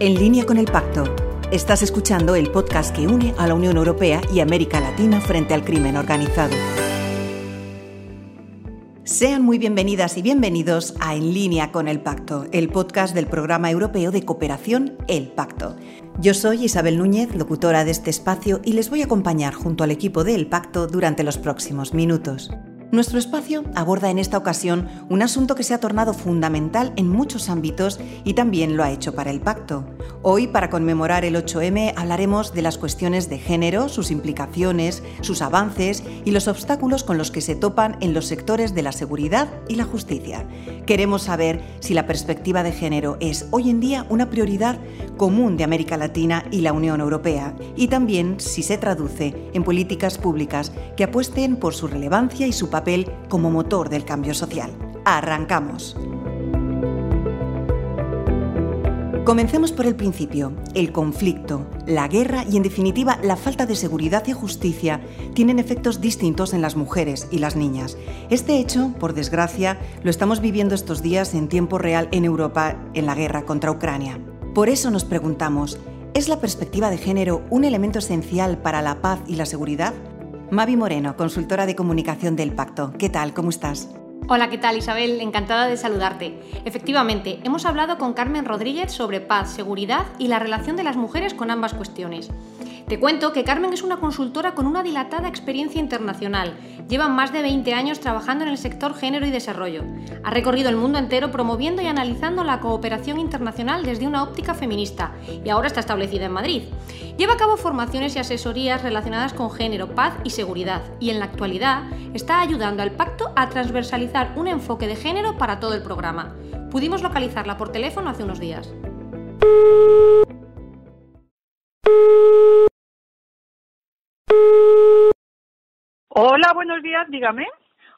En línea con el pacto. Estás escuchando el podcast que une a la Unión Europea y América Latina frente al crimen organizado. Sean muy bienvenidas y bienvenidos a En línea con el pacto, el podcast del programa europeo de cooperación El Pacto. Yo soy Isabel Núñez, locutora de este espacio, y les voy a acompañar junto al equipo de El Pacto durante los próximos minutos. Nuestro espacio aborda en esta ocasión un asunto que se ha tornado fundamental en muchos ámbitos y también lo ha hecho para el pacto. Hoy, para conmemorar el 8M, hablaremos de las cuestiones de género, sus implicaciones, sus avances y los obstáculos con los que se topan en los sectores de la seguridad y la justicia. Queremos saber si la perspectiva de género es hoy en día una prioridad común de América Latina y la Unión Europea y también si se traduce en políticas públicas que apuesten por su relevancia y su papel como motor del cambio social. Arrancamos. Comencemos por el principio. El conflicto, la guerra y en definitiva la falta de seguridad y justicia tienen efectos distintos en las mujeres y las niñas. Este hecho, por desgracia, lo estamos viviendo estos días en tiempo real en Europa en la guerra contra Ucrania. Por eso nos preguntamos, ¿es la perspectiva de género un elemento esencial para la paz y la seguridad? Mavi Moreno, consultora de comunicación del Pacto. ¿Qué tal? ¿Cómo estás? Hola, ¿qué tal Isabel? Encantada de saludarte. Efectivamente, hemos hablado con Carmen Rodríguez sobre paz, seguridad y la relación de las mujeres con ambas cuestiones. Te cuento que Carmen es una consultora con una dilatada experiencia internacional. Lleva más de 20 años trabajando en el sector género y desarrollo. Ha recorrido el mundo entero promoviendo y analizando la cooperación internacional desde una óptica feminista y ahora está establecida en Madrid. Lleva a cabo formaciones y asesorías relacionadas con género, paz y seguridad y en la actualidad está ayudando al pacto a transversalizar un enfoque de género para todo el programa. Pudimos localizarla por teléfono hace unos días. Hola, buenos días, dígame.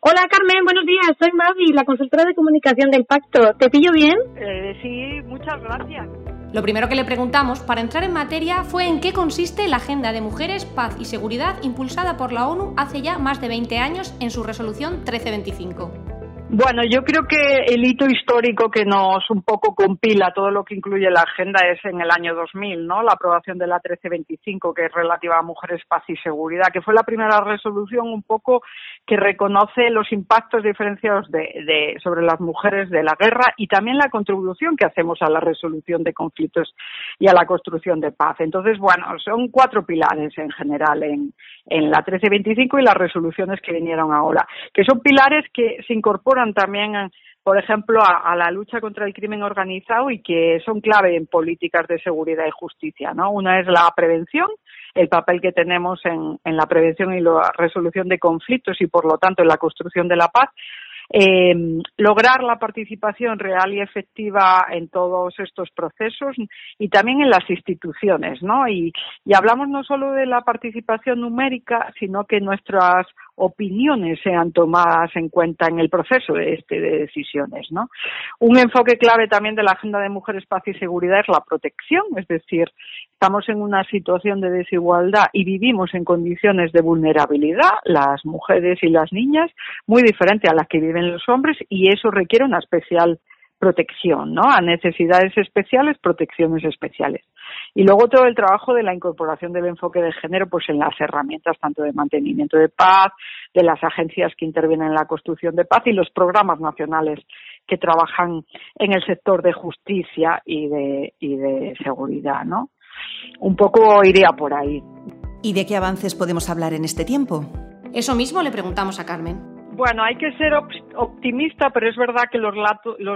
Hola Carmen, buenos días. Soy Mavi, la consultora de comunicación del Pacto. ¿Te pillo bien? Eh, sí, muchas gracias. Lo primero que le preguntamos para entrar en materia fue en qué consiste la Agenda de Mujeres, Paz y Seguridad impulsada por la ONU hace ya más de 20 años en su resolución 1325. Bueno, yo creo que el hito histórico que nos un poco compila todo lo que incluye la agenda es en el año 2000, ¿no? La aprobación de la 1325, que es relativa a mujeres, paz y seguridad, que fue la primera resolución un poco que reconoce los impactos diferenciados de, sobre las mujeres de la guerra y también la contribución que hacemos a la resolución de conflictos y a la construcción de paz. Entonces, bueno, son cuatro pilares en general en, en la 1325 y las resoluciones que vinieron ahora, que son pilares que se incorporan también, por ejemplo, a, la lucha contra el crimen organizado y que son clave en políticas de seguridad y justicia. ¿no? Una es la prevención, el papel que tenemos en, en la prevención y la resolución de conflictos y, por lo tanto, en la construcción de la paz, eh, lograr la participación real y efectiva en todos estos procesos y también en las instituciones, ¿no? Y, y hablamos no solo de la participación numérica, sino que nuestras opiniones sean tomadas en cuenta en el proceso de, este, de decisiones. ¿no? Un enfoque clave también de la Agenda de Mujeres, Paz y Seguridad es la protección, es decir, estamos en una situación de desigualdad y vivimos en condiciones de vulnerabilidad, las mujeres y las niñas, muy diferente a las que viven los hombres y eso requiere una especial protección, ¿no? A necesidades especiales, protecciones especiales. Y luego todo el trabajo de la incorporación del enfoque de género, pues en las herramientas tanto de mantenimiento de paz, de las agencias que intervienen en la construcción de paz y los programas nacionales que trabajan en el sector de justicia y de, y de seguridad, ¿no? Un poco iría por ahí. ¿Y de qué avances podemos hablar en este tiempo? Eso mismo le preguntamos a Carmen. Bueno, hay que ser optimista, pero es verdad que los,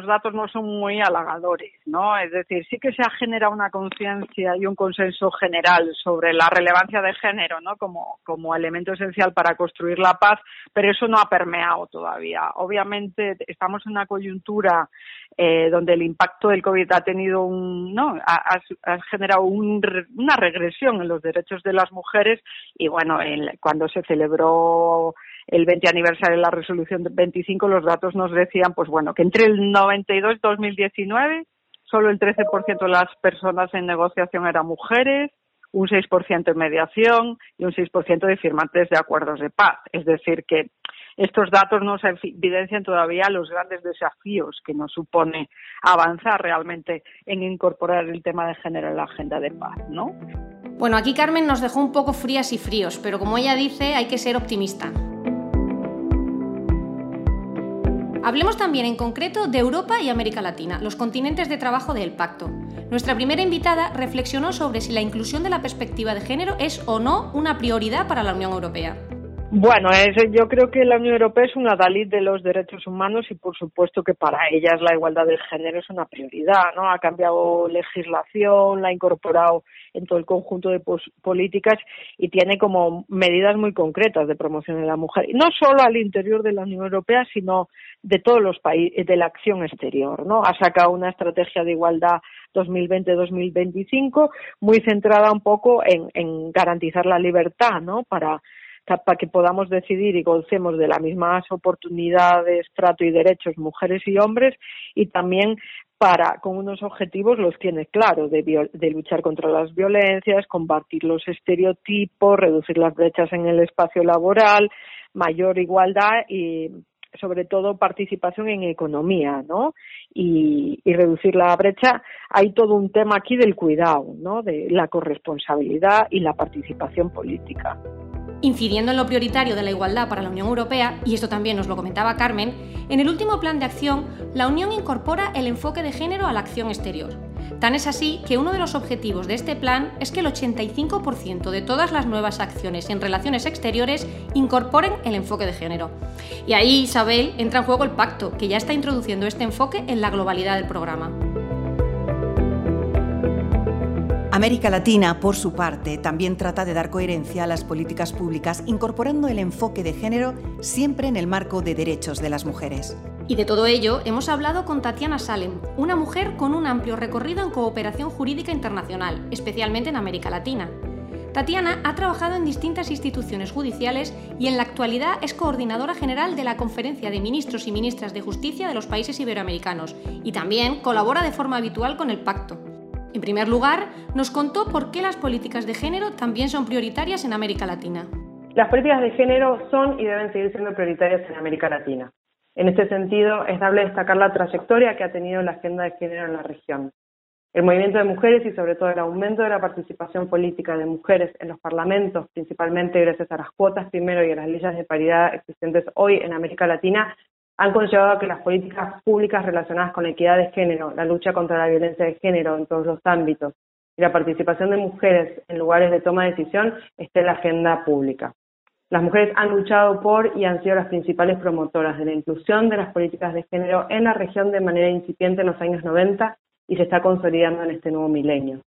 datos no son muy halagadores, ¿no? Es decir, sí que se ha generado una conciencia y un consenso general sobre la relevancia de género, ¿no? Como, como elemento esencial para construir la paz, pero eso no ha permeado todavía. Obviamente estamos en una coyuntura eh, donde el impacto del COVID ha tenido un, ¿no? Ha, ha generado un, una regresión en los derechos de las mujeres y bueno, el, cuando se celebró el 20 aniversario de la resolución 25, los datos nos decían, pues bueno, que entre el 92 y 2019 solo el 13% de las personas en negociación eran mujeres, un 6% en mediación y un 6% de firmantes de acuerdos de paz. Es decir, que estos datos nos evidencian todavía los grandes desafíos que nos supone avanzar realmente en incorporar el tema de género en la agenda de paz, ¿no? Bueno, aquí Carmen nos dejó un poco frías y fríos, pero como ella dice, hay que ser optimista. Hablemos también en concreto de Europa y América Latina, los continentes de trabajo del pacto. Nuestra primera invitada reflexionó sobre si la inclusión de la perspectiva de género es o no una prioridad para la Unión Europea. Bueno, yo creo que la Unión Europea es una Dalit de los derechos humanos y por supuesto que para ellas la igualdad de género es una prioridad, ¿no? Ha cambiado legislación, la ha incorporado en todo el conjunto de políticas y tiene como medidas muy concretas de promoción de la mujer, no solo al interior de la Unión Europea, sino de todos los países de la acción exterior, ¿no? Ha sacado una estrategia de igualdad 2020-2025 muy centrada un poco en, en garantizar la libertad, ¿no? Para para que podamos decidir y gocemos de las mismas oportunidades, trato y derechos mujeres y hombres y también para, con unos objetivos los tiene claros, de, de, luchar contra las violencias, combatir los estereotipos, reducir las brechas en el espacio laboral, mayor igualdad y sobre todo participación en economía, ¿no? Y, y, reducir la brecha. Hay todo un tema aquí del cuidado, ¿no? De la corresponsabilidad y la participación política. Incidiendo en lo prioritario de la igualdad para la Unión Europea, y esto también nos lo comentaba Carmen, en el último plan de acción, la Unión incorpora el enfoque de género a la acción exterior. Tan es así que uno de los objetivos de este plan es que el 85% de todas las nuevas acciones en relaciones exteriores incorporen el enfoque de género. Y ahí, Isabel, entra en juego el pacto, que ya está introduciendo este enfoque en la globalidad del programa. América Latina, por su parte, también trata de dar coherencia a las políticas públicas incorporando el enfoque de género siempre en el marco de derechos de las mujeres. Y de todo ello hemos hablado con Tatiana Salem, una mujer con un amplio recorrido en cooperación jurídica internacional, especialmente en América Latina. Tatiana ha trabajado en distintas instituciones judiciales y en la actualidad es coordinadora general de la Conferencia de Ministros y Ministras de Justicia de los países iberoamericanos y también colabora de forma habitual con el Pacto. En primer lugar, nos contó por qué las políticas de género también son prioritarias en América Latina. Las políticas de género son y deben seguir siendo prioritarias en América Latina. En este sentido, es dable destacar la trayectoria que ha tenido la agenda de género en la región. El movimiento de mujeres y sobre todo el aumento de la participación política de mujeres en los parlamentos, principalmente gracias a las cuotas primero y a las leyes de paridad existentes hoy en América Latina, han conllevado a que las políticas públicas relacionadas con la equidad de género, la lucha contra la violencia de género en todos los ámbitos y la participación de mujeres en lugares de toma de decisión esté en la agenda pública. Las mujeres han luchado por y han sido las principales promotoras de la inclusión de las políticas de género en la región de manera incipiente en los años 90 y se está consolidando en este nuevo milenio.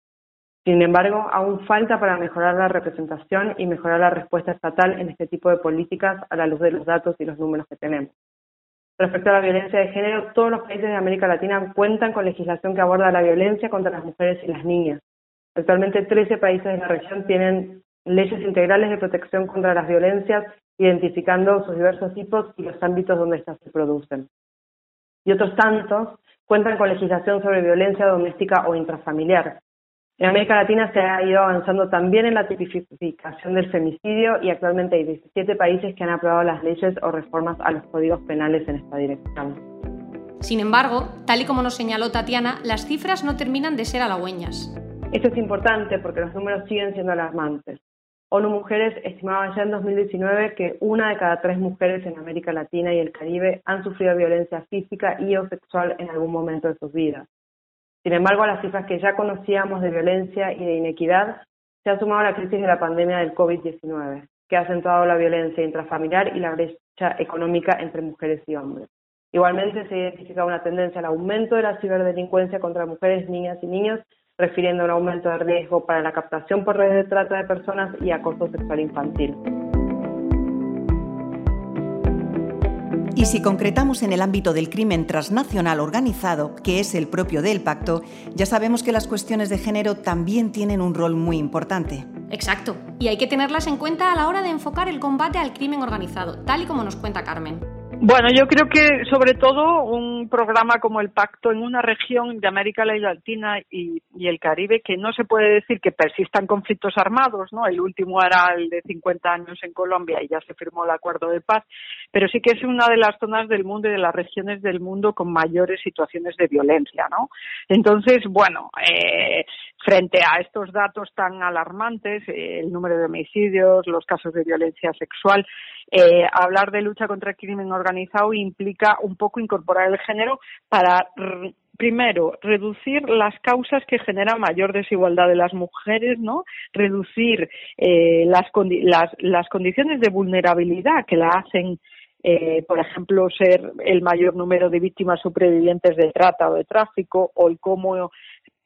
Sin embargo, aún falta para mejorar la representación y mejorar la respuesta estatal en este tipo de políticas a la luz de los datos y los números que tenemos. Respecto a la violencia de género, todos los países de América Latina cuentan con legislación que aborda la violencia contra las mujeres y las niñas. Actualmente 13 países de la región tienen leyes integrales de protección contra las violencias, identificando sus diversos tipos y los ámbitos donde estas se producen. Y otros tantos cuentan con legislación sobre violencia doméstica o intrafamiliar, en América Latina se ha ido avanzando también en la tipificación del femicidio y actualmente hay 17 países que han aprobado las leyes o reformas a los códigos penales en esta dirección. Sin embargo, tal y como nos señaló Tatiana, las cifras no terminan de ser halagüeñas. Esto es importante porque los números siguen siendo alarmantes. ONU Mujeres estimaba ya en 2019 que una de cada tres mujeres en América Latina y el Caribe han sufrido violencia física y o sexual en algún momento de sus vidas. Sin embargo, a las cifras que ya conocíamos de violencia y de inequidad, se ha sumado la crisis de la pandemia del COVID-19, que ha acentuado la violencia intrafamiliar y la brecha económica entre mujeres y hombres. Igualmente se identifica una tendencia al aumento de la ciberdelincuencia contra mujeres, niñas y niños, refiriendo a un aumento de riesgo para la captación por redes de trata de personas y acoso sexual infantil. Y si concretamos en el ámbito del crimen transnacional organizado, que es el propio del pacto, ya sabemos que las cuestiones de género también tienen un rol muy importante. Exacto, y hay que tenerlas en cuenta a la hora de enfocar el combate al crimen organizado, tal y como nos cuenta Carmen. Bueno, yo creo que sobre todo un programa como el Pacto en una región de América Latina y, el Caribe que no se puede decir que persistan conflictos armados, ¿no? El último era el de 50 años en Colombia y ya se firmó el acuerdo de paz, pero sí que es una de las zonas del mundo y de las regiones del mundo con mayores situaciones de violencia, ¿no? Entonces, bueno, eh, frente a estos datos tan alarmantes, eh, el número de homicidios, los casos de violencia sexual, eh, hablar de lucha contra el crimen organizado implica un poco incorporar el género para primero, reducir las causas que generan mayor desigualdad de las mujeres, ¿no? Reducir eh, las, las, condiciones de vulnerabilidad que la hacen, eh, por ejemplo, ser el mayor número de víctimas supervivientes de trata o de tráfico, o el cómo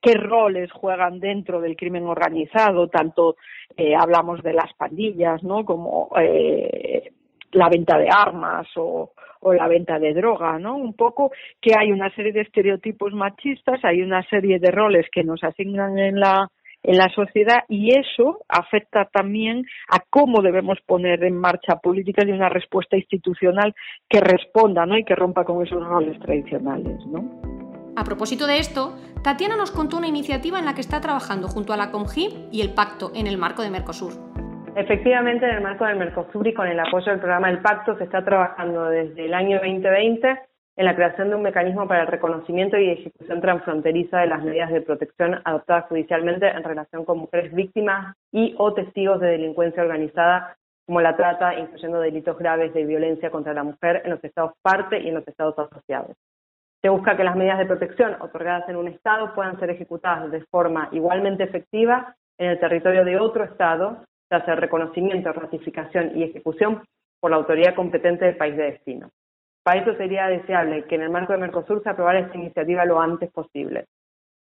qué roles juegan dentro del crimen organizado, tanto eh, hablamos de las pandillas, ¿no? Como eh, la venta de armas o, o la venta de droga, ¿no? Un poco que hay una serie de estereotipos machistas, hay una serie de roles que nos asignan en la en la sociedad y eso afecta también a cómo debemos poner en marcha políticas y una respuesta institucional que responda, ¿no? Y que rompa con esos roles tradicionales, ¿no? A propósito de esto, Tatiana nos contó una iniciativa en la que está trabajando junto a la COMGI y el Pacto en el marco de Mercosur. Efectivamente, en el marco del Mercosur y con el apoyo del programa El Pacto se está trabajando desde el año 2020 en la creación de un mecanismo para el reconocimiento y ejecución transfronteriza de las medidas de protección adoptadas judicialmente en relación con mujeres víctimas y o testigos de delincuencia organizada como la trata, incluyendo delitos graves de violencia contra la mujer en los estados parte y en los estados asociados. Se busca que las medidas de protección otorgadas en un Estado puedan ser ejecutadas de forma igualmente efectiva en el territorio de otro Estado, ya sea reconocimiento, ratificación y ejecución por la autoridad competente del país de destino. Para eso sería deseable que en el marco de Mercosur se aprobara esta iniciativa lo antes posible.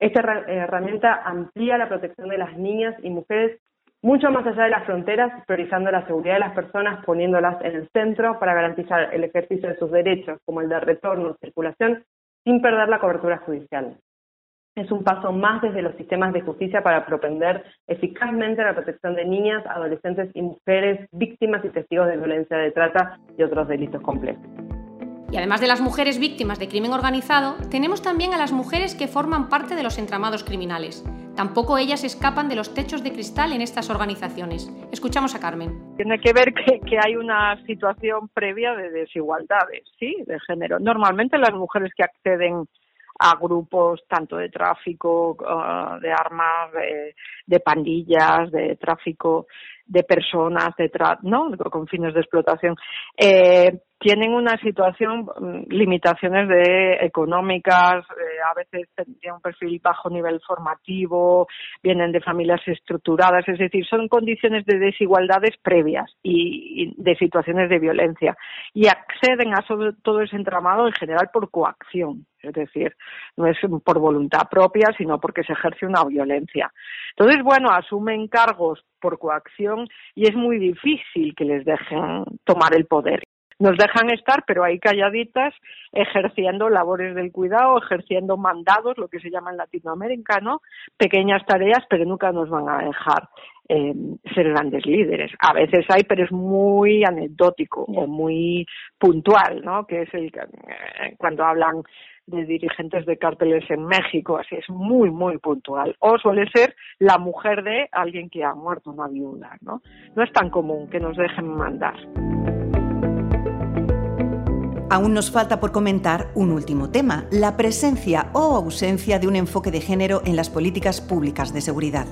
Esta herramienta amplía la protección de las niñas y mujeres mucho más allá de las fronteras, priorizando la seguridad de las personas, poniéndolas en el centro para garantizar el ejercicio de sus derechos, como el de retorno circulación, sin perder la cobertura judicial. Es un paso más desde los sistemas de justicia para propender eficazmente la protección de niñas, adolescentes y mujeres víctimas y testigos de violencia de trata y otros delitos complejos. Y además de las mujeres víctimas de crimen organizado, tenemos también a las mujeres que forman parte de los entramados criminales. Tampoco ellas escapan de los techos de cristal en estas organizaciones. Escuchamos a Carmen. Tiene que ver que, hay una situación previa de desigualdades, ¿sí? De género. Normalmente las mujeres que acceden a grupos tanto de tráfico uh, de armas, de, de, pandillas, de tráfico de personas, de tra ¿no? con fines de explotación, eh, tienen una situación, mm, limitaciones de económicas, eh, a veces tienen un perfil bajo nivel formativo, vienen de familias estructuradas, es decir, son condiciones de desigualdades previas y, de situaciones de violencia y acceden a todo ese entramado en general por coacción, es decir, no es por voluntad propia, sino porque se ejerce una violencia. Entonces, bueno, asumen cargos por coacción y es muy difícil que les dejen tomar el poder nos dejan estar, pero ahí calladitas, ejerciendo labores del cuidado, ejerciendo mandados, lo que se llama en Latinoamérica, ¿no? Pequeñas tareas, pero nunca nos van a dejar eh, ser grandes líderes. A veces hay, pero es muy anecdótico o muy puntual, ¿no? Que es el eh, cuando hablan de dirigentes de cárteles en México, así es muy, muy puntual. O suele ser la mujer de alguien que ha muerto, una viuda, ¿no? No es tan común que nos dejen mandar. Aún nos falta por comentar un último tema, la presencia o ausencia de un enfoque de género en las políticas públicas de seguridad.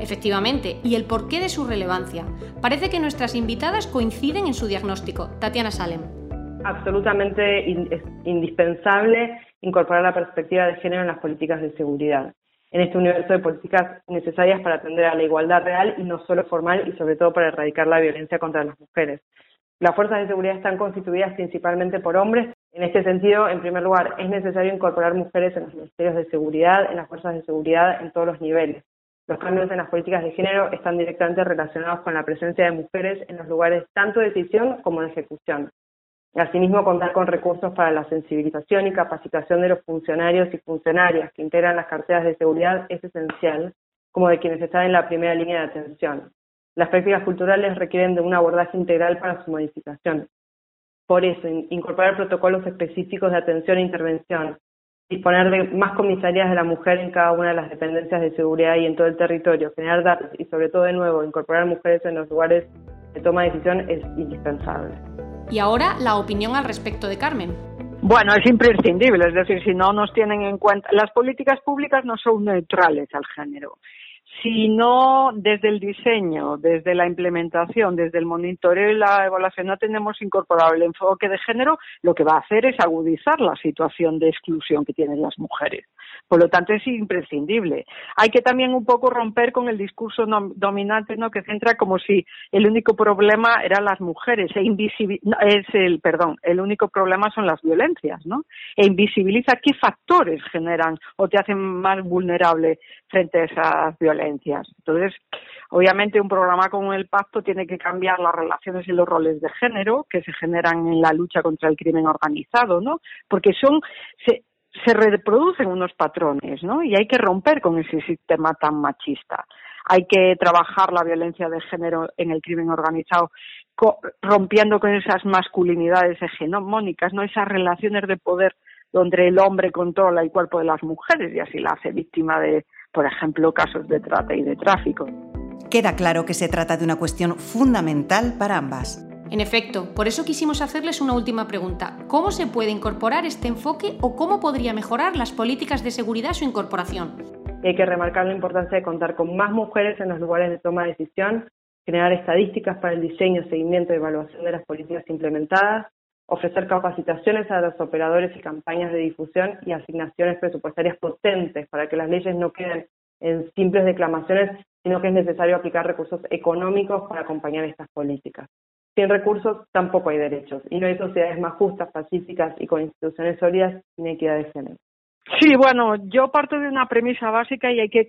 Efectivamente, y el porqué de su relevancia. Parece que nuestras invitadas coinciden en su diagnóstico. Tatiana Salem. Absolutamente indispensable incorporar la perspectiva de género en las políticas de seguridad. En este universo de políticas necesarias para atender a la igualdad real y no solo formal y sobre todo para erradicar la violencia contra las mujeres. Las fuerzas de seguridad están constituidas principalmente por hombres. En este sentido, en primer lugar, es necesario incorporar mujeres en los ministerios de seguridad, en las fuerzas de seguridad, en todos los niveles. Los cambios en las políticas de género están directamente relacionados con la presencia de mujeres en los lugares tanto de decisión como de ejecución. Asimismo, contar con recursos para la sensibilización y capacitación de los funcionarios y funcionarias que integran las carteras de seguridad es esencial, como de quienes están en la primera línea de atención. Las prácticas culturales requieren de un abordaje integral para su modificación. Por eso, incorporar protocolos específicos de atención e intervención, disponer de más comisarías de la mujer en cada una de las dependencias de seguridad y en todo el territorio, generar datos y sobre todo de nuevo incorporar mujeres en los lugares de toma de decisión es indispensable. Y ahora la opinión al respecto de Carmen. Bueno, es imprescindible, es decir, si no nos tienen en cuenta, las políticas públicas no son neutrales al género sino desde el diseño, desde la implementación, desde el monitoreo y la evaluación no tenemos incorporado el enfoque de género, lo que va a hacer es agudizar la situación de exclusión que tienen las mujeres. Por lo tanto, es imprescindible. Hay que también un poco romper con el discurso dominante, ¿no? que centra como si el único problema eran las mujeres e es el, perdón, el único problema son las violencias, ¿no? E invisibiliza qué factores generan o te hacen más vulnerable frente a esas violencias. Entonces, obviamente un programa como el Pacto tiene que cambiar las relaciones y los roles de género que se generan en la lucha contra el crimen organizado, ¿no? Porque son se, se reproducen unos patrones, ¿no? Y hay que romper con ese sistema tan machista. Hay que trabajar la violencia de género en el crimen organizado rompiendo con esas masculinidades hegemónicas, ¿no? Esas relaciones de poder donde el hombre controla el cuerpo de las mujeres y así la hace víctima de, por ejemplo, casos de trata y de tráfico. Queda claro que se trata de una cuestión fundamental para ambas. En efecto, por eso quisimos hacerles una última pregunta. ¿Cómo se puede incorporar este enfoque o cómo podría mejorar las políticas de seguridad su incorporación? Hay que remarcar la importancia de contar con más mujeres en los lugares de toma de decisión, generar estadísticas para el diseño, seguimiento y evaluación de las políticas implementadas, ofrecer capacitaciones a los operadores y campañas de difusión y asignaciones presupuestarias potentes para que las leyes no queden en simples declamaciones, sino que es necesario aplicar recursos económicos para acompañar estas políticas. Sin recursos tampoco hay derechos y no hay sociedades más justas, pacíficas y con instituciones sólidas sin equidad de género. Sí, bueno, yo parto de una premisa básica y hay que,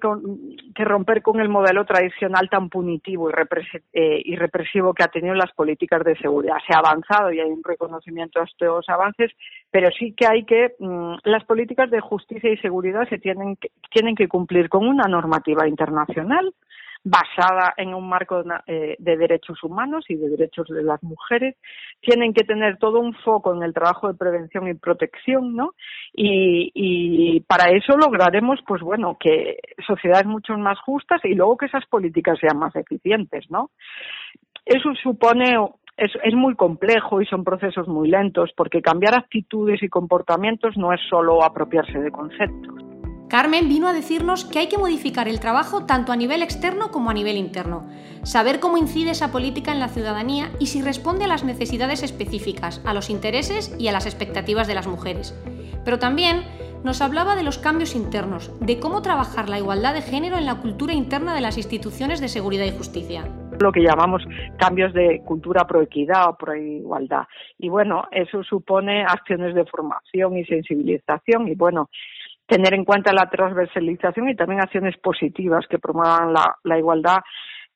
romper con el modelo tradicional tan punitivo eh, y, represivo que ha tenido las políticas de seguridad. Se ha avanzado y hay un reconocimiento a estos avances, pero sí que hay que mm, las políticas de justicia y seguridad se tienen tienen que cumplir con una normativa internacional basada en un marco eh, de derechos humanos y de derechos de las mujeres. Tienen que tener todo un foco en el trabajo de prevención y protección, ¿no? Y, para eso lograremos, pues bueno, que sociedades mucho más justas y luego que esas políticas sean más eficientes, ¿no? Eso supone es, es, muy complejo y son procesos muy lentos porque cambiar actitudes y comportamientos no es solo apropiarse de conceptos. Carmen vino a decirnos que hay que modificar el trabajo tanto a nivel externo como a nivel interno, saber cómo incide esa política en la ciudadanía y si responde a las necesidades específicas, a los intereses y a las expectativas de las mujeres. Pero también nos hablaba de los cambios internos, de cómo trabajar la igualdad de género en la cultura interna de las instituciones de seguridad y justicia lo que llamamos cambios de cultura pro equidad o pro igualdad. Y bueno, eso supone acciones de formación y sensibilización y bueno, tener en cuenta la transversalización y también acciones positivas que promuevan la, la igualdad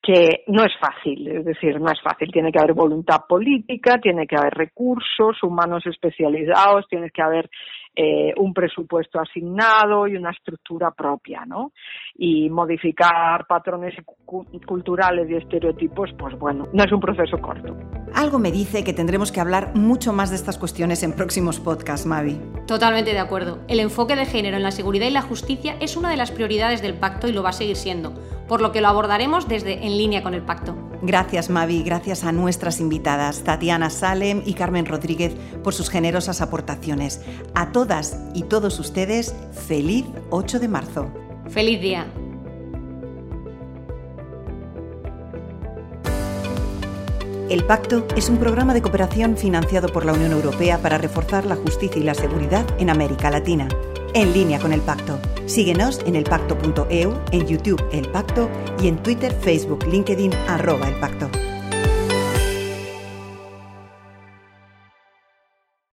que no es fácil, es decir, no es fácil. Tiene que haber voluntad política, tiene que haber recursos humanos especializados, tiene que haber eh, un presupuesto asignado y una estructura propia, ¿no? Y modificar patrones culturales y estereotipos, pues bueno, no es un proceso corto. Algo me dice que tendremos que hablar mucho más de estas cuestiones en próximos podcasts, Mavi. Totalmente de acuerdo. El enfoque de género en la seguridad y la justicia es una de las prioridades del pacto y lo va a seguir siendo, por lo que lo abordaremos desde En línea con el pacto. Gracias, Mavi, gracias a nuestras invitadas, Tatiana Salem y Carmen Rodríguez, por sus generosas aportaciones. A todas y todos ustedes, feliz 8 de marzo. Feliz día. El Pacto es un programa de cooperación financiado por la Unión Europea para reforzar la justicia y la seguridad en América Latina. En línea con el Pacto. Síguenos en elpacto.eu, en YouTube El Pacto y en Twitter, Facebook, LinkedIn, arroba El Pacto.